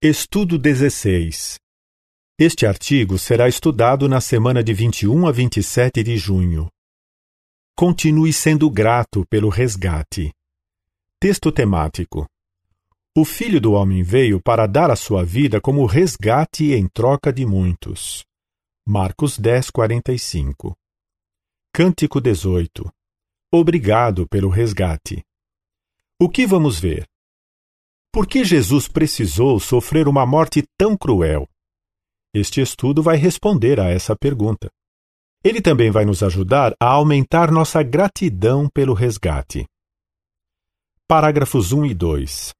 Estudo 16. Este artigo será estudado na semana de 21 a 27 de junho. Continue sendo grato pelo resgate. Texto temático. O Filho do Homem veio para dar a sua vida como resgate em troca de muitos. Marcos 10, 45. Cântico 18. Obrigado pelo resgate. O que vamos ver? Por que Jesus precisou sofrer uma morte tão cruel? Este estudo vai responder a essa pergunta. Ele também vai nos ajudar a aumentar nossa gratidão pelo resgate. Parágrafos 1 e 2.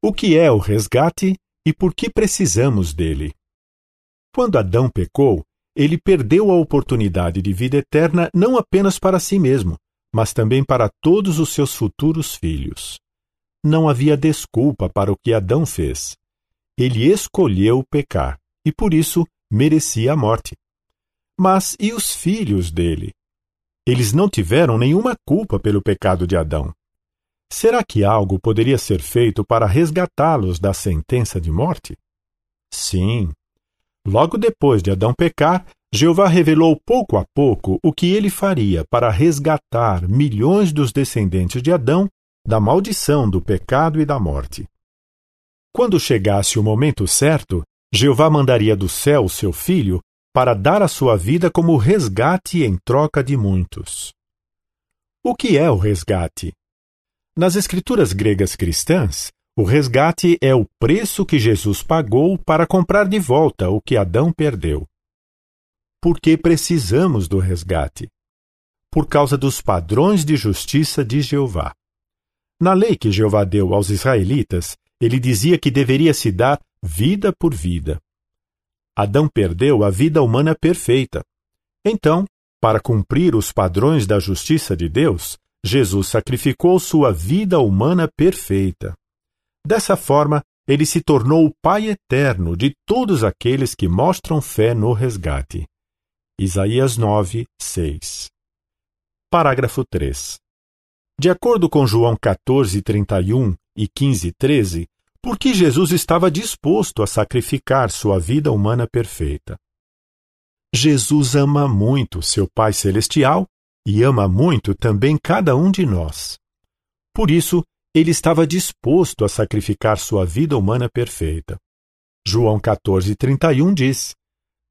O que é o resgate e por que precisamos dele? Quando Adão pecou, ele perdeu a oportunidade de vida eterna não apenas para si mesmo, mas também para todos os seus futuros filhos não havia desculpa para o que Adão fez. Ele escolheu pecar e por isso merecia a morte. Mas e os filhos dele? Eles não tiveram nenhuma culpa pelo pecado de Adão. Será que algo poderia ser feito para resgatá-los da sentença de morte? Sim. Logo depois de Adão pecar, Jeová revelou pouco a pouco o que ele faria para resgatar milhões dos descendentes de Adão da maldição do pecado e da morte. Quando chegasse o momento certo, Jeová mandaria do céu seu filho para dar a sua vida como resgate em troca de muitos. O que é o resgate? Nas escrituras gregas cristãs, o resgate é o preço que Jesus pagou para comprar de volta o que Adão perdeu. Por que precisamos do resgate? Por causa dos padrões de justiça de Jeová. Na lei que Jeová deu aos israelitas, ele dizia que deveria se dar vida por vida. Adão perdeu a vida humana perfeita. Então, para cumprir os padrões da justiça de Deus, Jesus sacrificou sua vida humana perfeita. Dessa forma, ele se tornou o Pai eterno de todos aqueles que mostram fé no resgate. Isaías 9, 6. Parágrafo 3. De acordo com João 14, 31 e 15, 13, por que Jesus estava disposto a sacrificar sua vida humana perfeita? Jesus ama muito seu Pai Celestial e ama muito também cada um de nós. Por isso, ele estava disposto a sacrificar sua vida humana perfeita. João 14, 31 diz: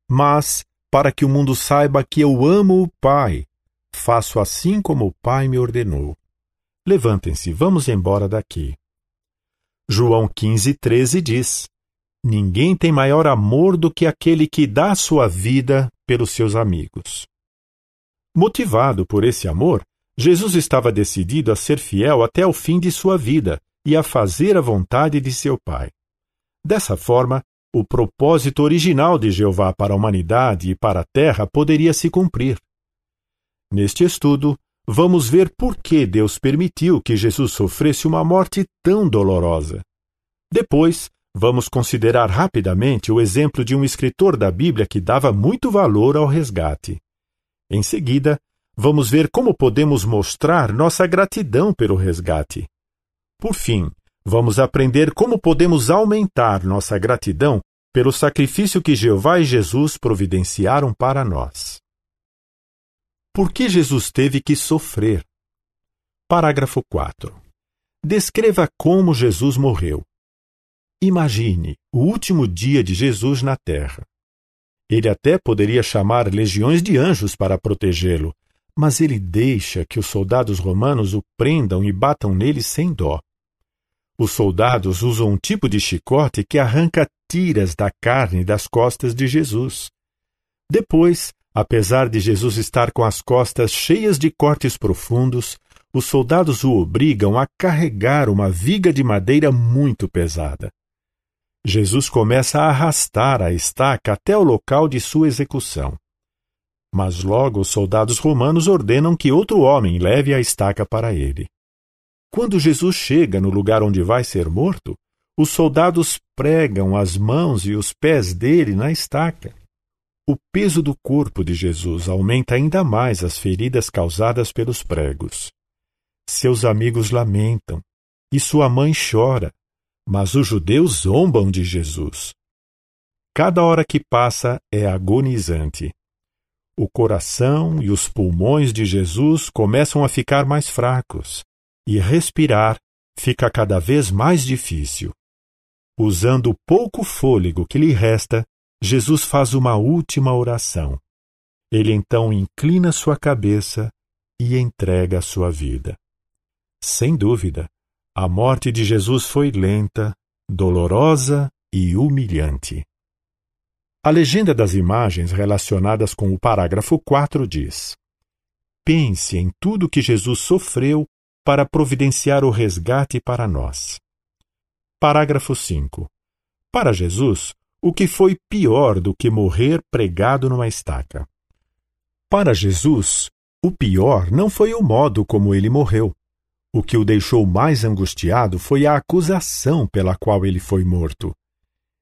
Mas, para que o mundo saiba que eu amo o Pai, faço assim como o Pai me ordenou. Levantem-se, vamos embora daqui. João 15, 13 diz: Ninguém tem maior amor do que aquele que dá sua vida pelos seus amigos. Motivado por esse amor, Jesus estava decidido a ser fiel até o fim de sua vida e a fazer a vontade de seu Pai. Dessa forma, o propósito original de Jeová para a humanidade e para a terra poderia se cumprir. Neste estudo, vamos ver por que Deus permitiu que Jesus sofresse uma morte tão dolorosa. Depois, vamos considerar rapidamente o exemplo de um escritor da Bíblia que dava muito valor ao resgate. Em seguida, vamos ver como podemos mostrar nossa gratidão pelo resgate. Por fim, vamos aprender como podemos aumentar nossa gratidão pelo sacrifício que Jeová e Jesus providenciaram para nós. Por que Jesus teve que sofrer? Parágrafo 4. Descreva como Jesus morreu. Imagine o último dia de Jesus na terra. Ele até poderia chamar legiões de anjos para protegê-lo, mas ele deixa que os soldados romanos o prendam e batam nele sem dó. Os soldados usam um tipo de chicote que arranca tiras da carne das costas de Jesus. Depois, Apesar de Jesus estar com as costas cheias de cortes profundos, os soldados o obrigam a carregar uma viga de madeira muito pesada. Jesus começa a arrastar a estaca até o local de sua execução. Mas logo os soldados romanos ordenam que outro homem leve a estaca para ele. Quando Jesus chega no lugar onde vai ser morto, os soldados pregam as mãos e os pés dele na estaca. O peso do corpo de Jesus aumenta ainda mais as feridas causadas pelos pregos. Seus amigos lamentam, e sua mãe chora, Mas os judeus zombam de Jesus. Cada hora que passa é agonizante. O coração e os pulmões de Jesus começam a ficar mais fracos, e respirar fica cada vez mais difícil. Usando o pouco fôlego que lhe resta, Jesus faz uma última oração. Ele então inclina sua cabeça e entrega a sua vida. Sem dúvida, a morte de Jesus foi lenta, dolorosa e humilhante. A legenda das imagens relacionadas com o parágrafo 4 diz: Pense em tudo que Jesus sofreu para providenciar o resgate para nós. Parágrafo 5. Para Jesus, o que foi pior do que morrer pregado numa estaca? Para Jesus, o pior não foi o modo como ele morreu. O que o deixou mais angustiado foi a acusação pela qual ele foi morto.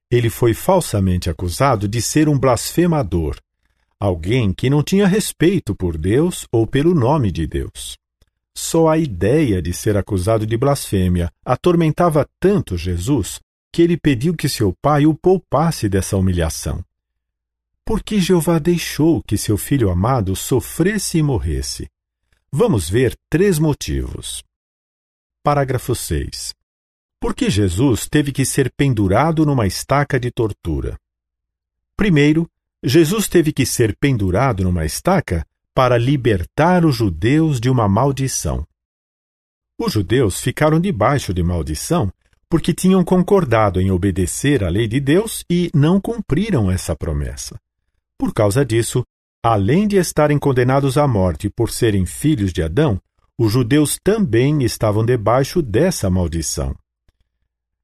Ele foi falsamente acusado de ser um blasfemador, alguém que não tinha respeito por Deus ou pelo nome de Deus. Só a ideia de ser acusado de blasfêmia atormentava tanto Jesus que ele pediu que seu pai o poupasse dessa humilhação. Por que Jeová deixou que seu filho amado sofresse e morresse? Vamos ver três motivos. Parágrafo 6. Por que Jesus teve que ser pendurado numa estaca de tortura? Primeiro, Jesus teve que ser pendurado numa estaca para libertar os judeus de uma maldição. Os judeus ficaram debaixo de maldição porque tinham concordado em obedecer à lei de Deus e não cumpriram essa promessa. Por causa disso, além de estarem condenados à morte por serem filhos de Adão, os judeus também estavam debaixo dessa maldição.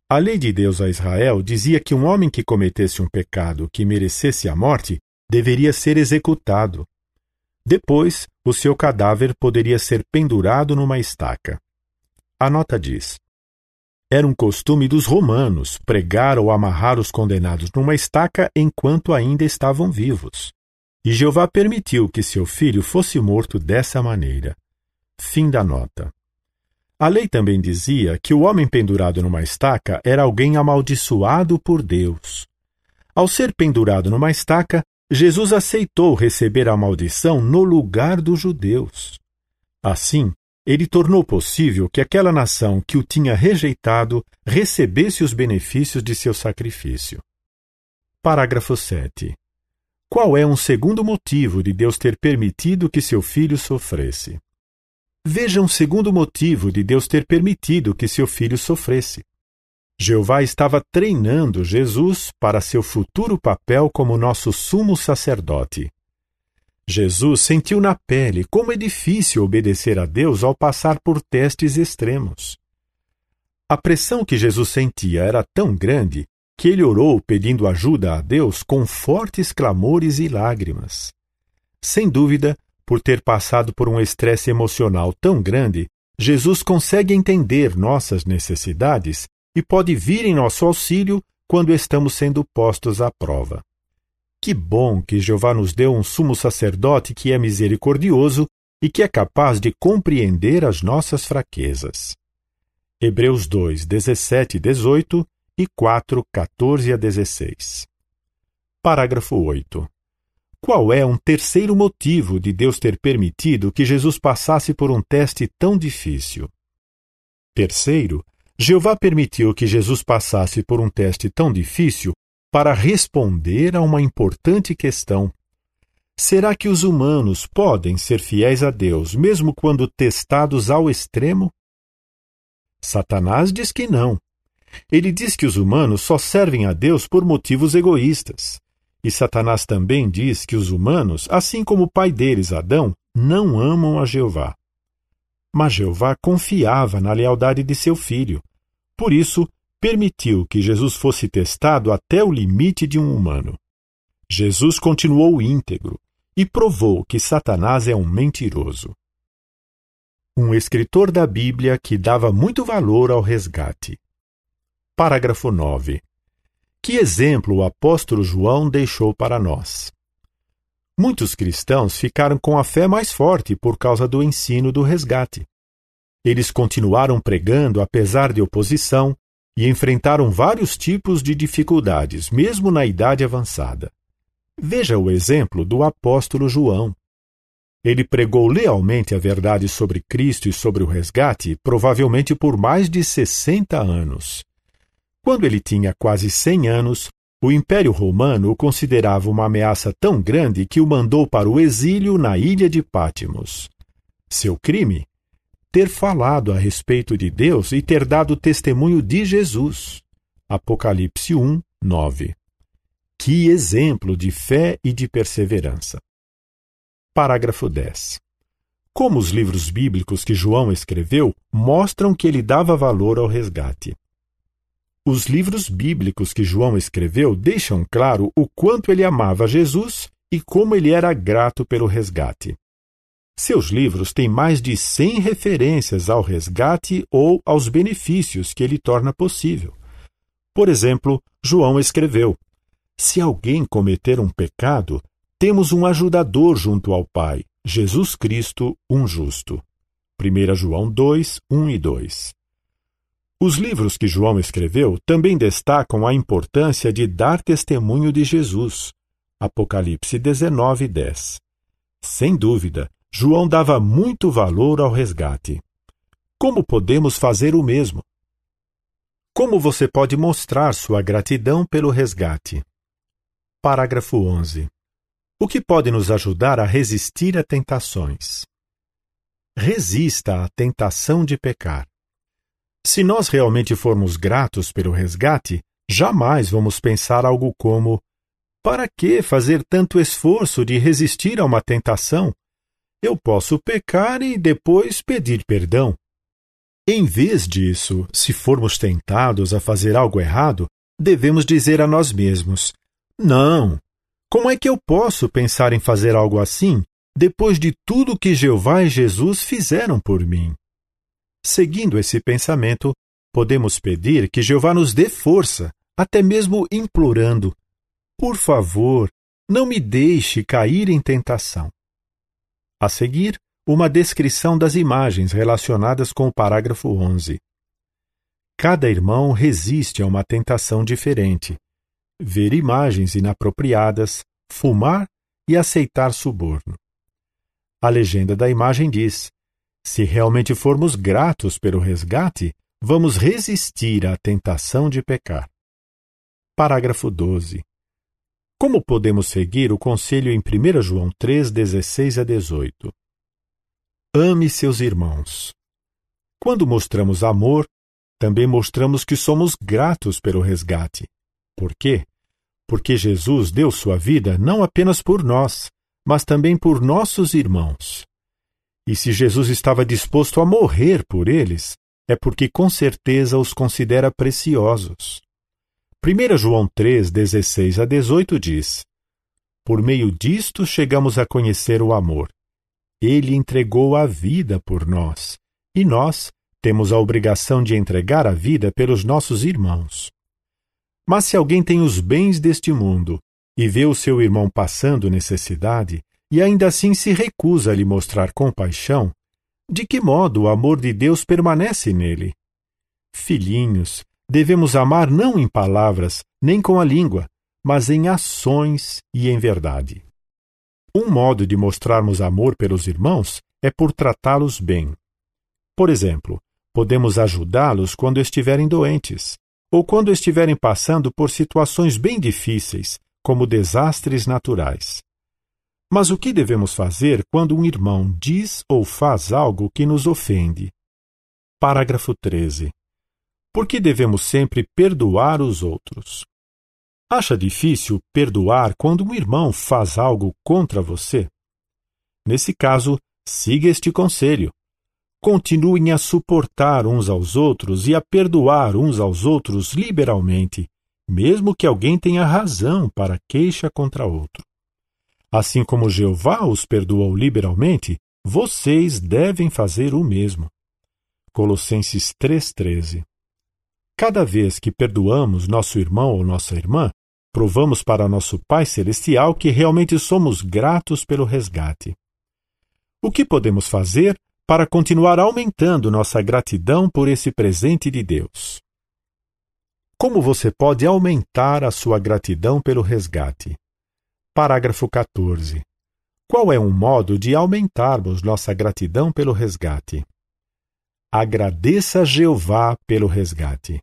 A lei de Deus a Israel dizia que um homem que cometesse um pecado que merecesse a morte deveria ser executado. Depois, o seu cadáver poderia ser pendurado numa estaca. A nota diz: Era um costume dos romanos pregar ou amarrar os condenados numa estaca enquanto ainda estavam vivos. E Jeová permitiu que seu filho fosse morto dessa maneira. Fim da nota. A lei também dizia que o homem pendurado numa estaca era alguém amaldiçoado por Deus. Ao ser pendurado numa estaca, Jesus aceitou receber a maldição no lugar dos judeus. Assim, ele tornou possível que aquela nação que o tinha rejeitado recebesse os benefícios de seu sacrifício. Parágrafo 7. Qual é um segundo motivo de Deus ter permitido que seu filho sofresse? Veja um segundo motivo de Deus ter permitido que seu filho sofresse. Jeová estava treinando Jesus para seu futuro papel como nosso sumo sacerdote. Jesus sentiu na pele como é difícil obedecer a Deus ao passar por testes extremos. A pressão que Jesus sentia era tão grande que ele orou pedindo ajuda a Deus com fortes clamores e lágrimas. Sem dúvida, por ter passado por um estresse emocional tão grande, Jesus consegue entender nossas necessidades e pode vir em nosso auxílio quando estamos sendo postos à prova. Que bom que Jeová nos deu um sumo sacerdote que é misericordioso e que é capaz de compreender as nossas fraquezas. Hebreus 2, 17 e 18 e 4, 14 a 16. Parágrafo 8. Qual é um terceiro motivo de Deus ter permitido que Jesus passasse por um teste tão difícil? Terceiro, Jeová permitiu que Jesus passasse por um teste tão difícil para responder a uma importante questão. Será que os humanos podem ser fiéis a Deus mesmo quando testados ao extremo? Satanás diz que não. Ele diz que os humanos só servem a Deus por motivos egoístas. E Satanás também diz que os humanos, assim como o pai deles, Adão, não amam a Jeová. Mas Jeová confiava na lealdade de seu filho. Por isso, permitiu que Jesus fosse testado até o limite de um humano. Jesus continuou íntegro e provou que Satanás é um mentiroso. Um escritor da Bíblia que dava muito valor ao resgate. Parágrafo 9. Que exemplo o apóstolo João deixou para nós? Muitos cristãos ficaram com a fé mais forte por causa do ensino do resgate. Eles continuaram pregando apesar de oposição, e enfrentaram vários tipos de dificuldades, mesmo na idade avançada. Veja o exemplo do apóstolo João. Ele pregou lealmente a verdade sobre Cristo e sobre o resgate, provavelmente por mais de 60 anos. Quando ele tinha quase 100 anos, o Império Romano o considerava uma ameaça tão grande que o mandou para o exílio na ilha de Pátimos. Seu crime? Ter falado a respeito de Deus e ter dado testemunho de Jesus. Apocalipse 1, 9. Que exemplo de fé e de perseverança! Parágrafo 10. Como os livros bíblicos que João escreveu mostram que ele dava valor ao resgate. Os livros bíblicos que João escreveu deixam claro o quanto ele amava Jesus e como ele era grato pelo resgate. Seus livros têm mais de 100 referências ao resgate ou aos benefícios que ele torna possível. Por exemplo, João escreveu: Se alguém cometer um pecado, temos um ajudador junto ao Pai, Jesus Cristo, um justo. 1 João 2, 1 e 2. Os livros que João escreveu também destacam a importância de dar testemunho de Jesus. Apocalipse 19, 10. Sem dúvida, João dava muito valor ao resgate. Como podemos fazer o mesmo? Como você pode mostrar sua gratidão pelo resgate? Parágrafo 11. O que pode nos ajudar a resistir a tentações? Resista à tentação de pecar. Se nós realmente formos gratos pelo resgate, jamais vamos pensar algo como: para que fazer tanto esforço de resistir a uma tentação? Eu posso pecar e depois pedir perdão. Em vez disso, se formos tentados a fazer algo errado, devemos dizer a nós mesmos: Não, como é que eu posso pensar em fazer algo assim depois de tudo que Jeová e Jesus fizeram por mim? Seguindo esse pensamento, podemos pedir que Jeová nos dê força, até mesmo implorando: Por favor, não me deixe cair em tentação. A seguir, uma descrição das imagens relacionadas com o parágrafo 11. Cada irmão resiste a uma tentação diferente ver imagens inapropriadas, fumar e aceitar suborno. A legenda da imagem diz: se realmente formos gratos pelo resgate, vamos resistir à tentação de pecar. Parágrafo 12. Como podemos seguir o conselho em 1 João 3, 16 a 18? Ame seus irmãos. Quando mostramos amor, também mostramos que somos gratos pelo resgate. Por quê? porque Jesus deu sua vida não apenas por nós, mas também por nossos irmãos. E se Jesus estava disposto a morrer por eles, é porque com certeza os considera preciosos. 1 João 3, 16 a 18 diz: Por meio disto chegamos a conhecer o amor. Ele entregou a vida por nós, e nós temos a obrigação de entregar a vida pelos nossos irmãos. Mas se alguém tem os bens deste mundo e vê o seu irmão passando necessidade e ainda assim se recusa a lhe mostrar compaixão, de que modo o amor de Deus permanece nele? Filhinhos, devemos amar não em palavras, nem com a língua, mas em ações e em verdade. Um modo de mostrarmos amor pelos irmãos é por tratá-los bem. Por exemplo, podemos ajudá-los quando estiverem doentes, ou quando estiverem passando por situações bem difíceis, como desastres naturais. Mas o que devemos fazer quando um irmão diz ou faz algo que nos ofende? Parágrafo 13. Por que devemos sempre perdoar os outros? Acha difícil perdoar quando um irmão faz algo contra você? Nesse caso, siga este conselho continuem a suportar uns aos outros e a perdoar uns aos outros liberalmente, mesmo que alguém tenha razão para queixa contra outro. Assim como Jeová os perdoou liberalmente, vocês devem fazer o mesmo. Colossenses 3,13 Cada vez que perdoamos nosso irmão ou nossa irmã, provamos para nosso Pai Celestial que realmente somos gratos pelo resgate. O que podemos fazer para continuar aumentando nossa gratidão por esse presente de Deus. Como você pode aumentar a sua gratidão pelo resgate? Parágrafo 14. Qual é um modo de aumentarmos nossa gratidão pelo resgate? Agradeça a Jeová pelo resgate.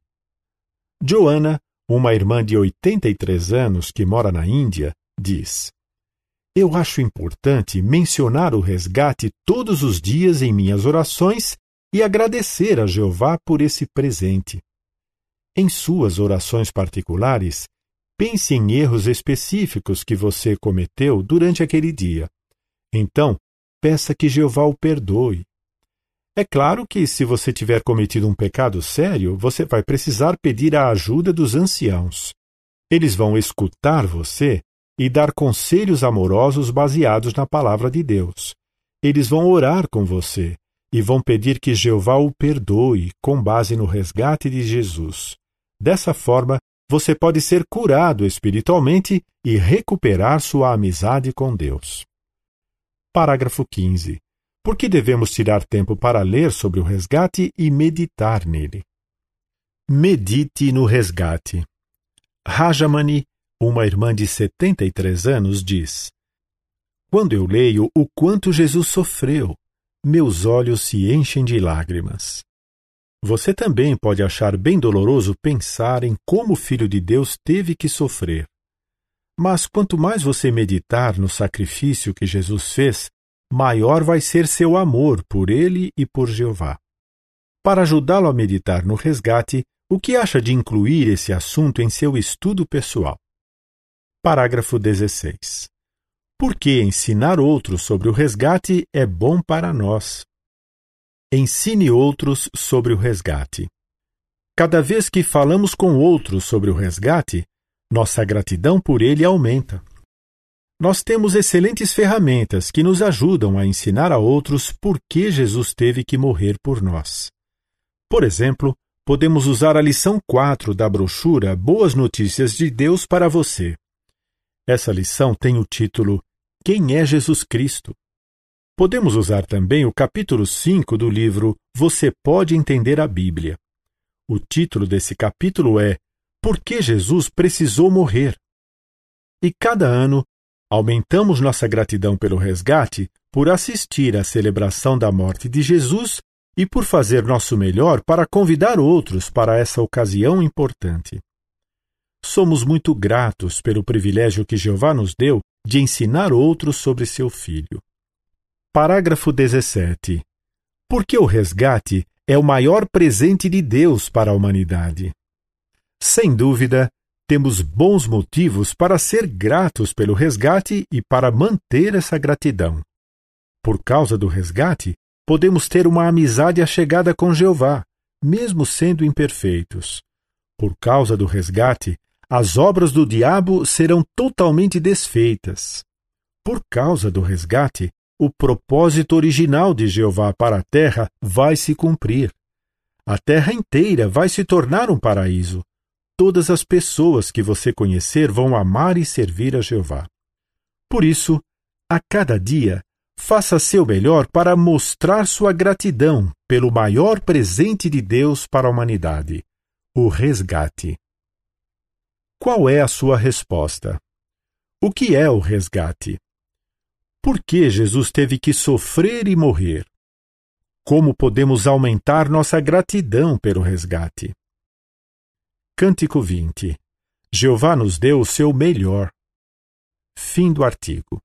Joana, uma irmã de 83 anos que mora na Índia, diz: Eu acho importante mencionar o resgate todos os dias em minhas orações e agradecer a Jeová por esse presente. Em suas orações particulares, pense em erros específicos que você cometeu durante aquele dia. Então, peça que Jeová o perdoe. É claro que, se você tiver cometido um pecado sério, você vai precisar pedir a ajuda dos anciãos. Eles vão escutar você e dar conselhos amorosos baseados na palavra de Deus. Eles vão orar com você e vão pedir que Jeová o perdoe com base no resgate de Jesus. Dessa forma, você pode ser curado espiritualmente e recuperar sua amizade com Deus. Parágrafo 15. Por que devemos tirar tempo para ler sobre o resgate e meditar nele? Medite no resgate. Rajamani, uma irmã de 73 anos, diz: Quando eu leio o quanto Jesus sofreu, meus olhos se enchem de lágrimas. Você também pode achar bem doloroso pensar em como o Filho de Deus teve que sofrer. Mas quanto mais você meditar no sacrifício que Jesus fez, maior vai ser seu amor por ele e por Jeová. Para ajudá-lo a meditar no resgate, o que acha de incluir esse assunto em seu estudo pessoal? Parágrafo 16. Porque ensinar outros sobre o resgate é bom para nós. Ensine outros sobre o resgate. Cada vez que falamos com outros sobre o resgate, nossa gratidão por ele aumenta. Nós temos excelentes ferramentas que nos ajudam a ensinar a outros por que Jesus teve que morrer por nós. Por exemplo, podemos usar a lição 4 da brochura Boas Notícias de Deus para você. Essa lição tem o título quem é Jesus Cristo? Podemos usar também o capítulo 5 do livro Você Pode Entender a Bíblia. O título desse capítulo é Por que Jesus precisou morrer? E cada ano aumentamos nossa gratidão pelo resgate por assistir à celebração da morte de Jesus e por fazer nosso melhor para convidar outros para essa ocasião importante. Somos muito gratos pelo privilégio que Jeová nos deu de ensinar outros sobre seu filho. Parágrafo 17. Porque o resgate é o maior presente de Deus para a humanidade. Sem dúvida, temos bons motivos para ser gratos pelo resgate e para manter essa gratidão. Por causa do resgate, podemos ter uma amizade achegada com Jeová, mesmo sendo imperfeitos. Por causa do resgate, as obras do diabo serão totalmente desfeitas. Por causa do resgate, o propósito original de Jeová para a terra vai se cumprir. A terra inteira vai se tornar um paraíso. Todas as pessoas que você conhecer vão amar e servir a Jeová. Por isso, a cada dia, faça seu melhor para mostrar sua gratidão pelo maior presente de Deus para a humanidade o resgate. Qual é a sua resposta? O que é o resgate? Por que Jesus teve que sofrer e morrer? Como podemos aumentar nossa gratidão pelo resgate? Cântico 20 Jeová nos deu o seu melhor. Fim do artigo.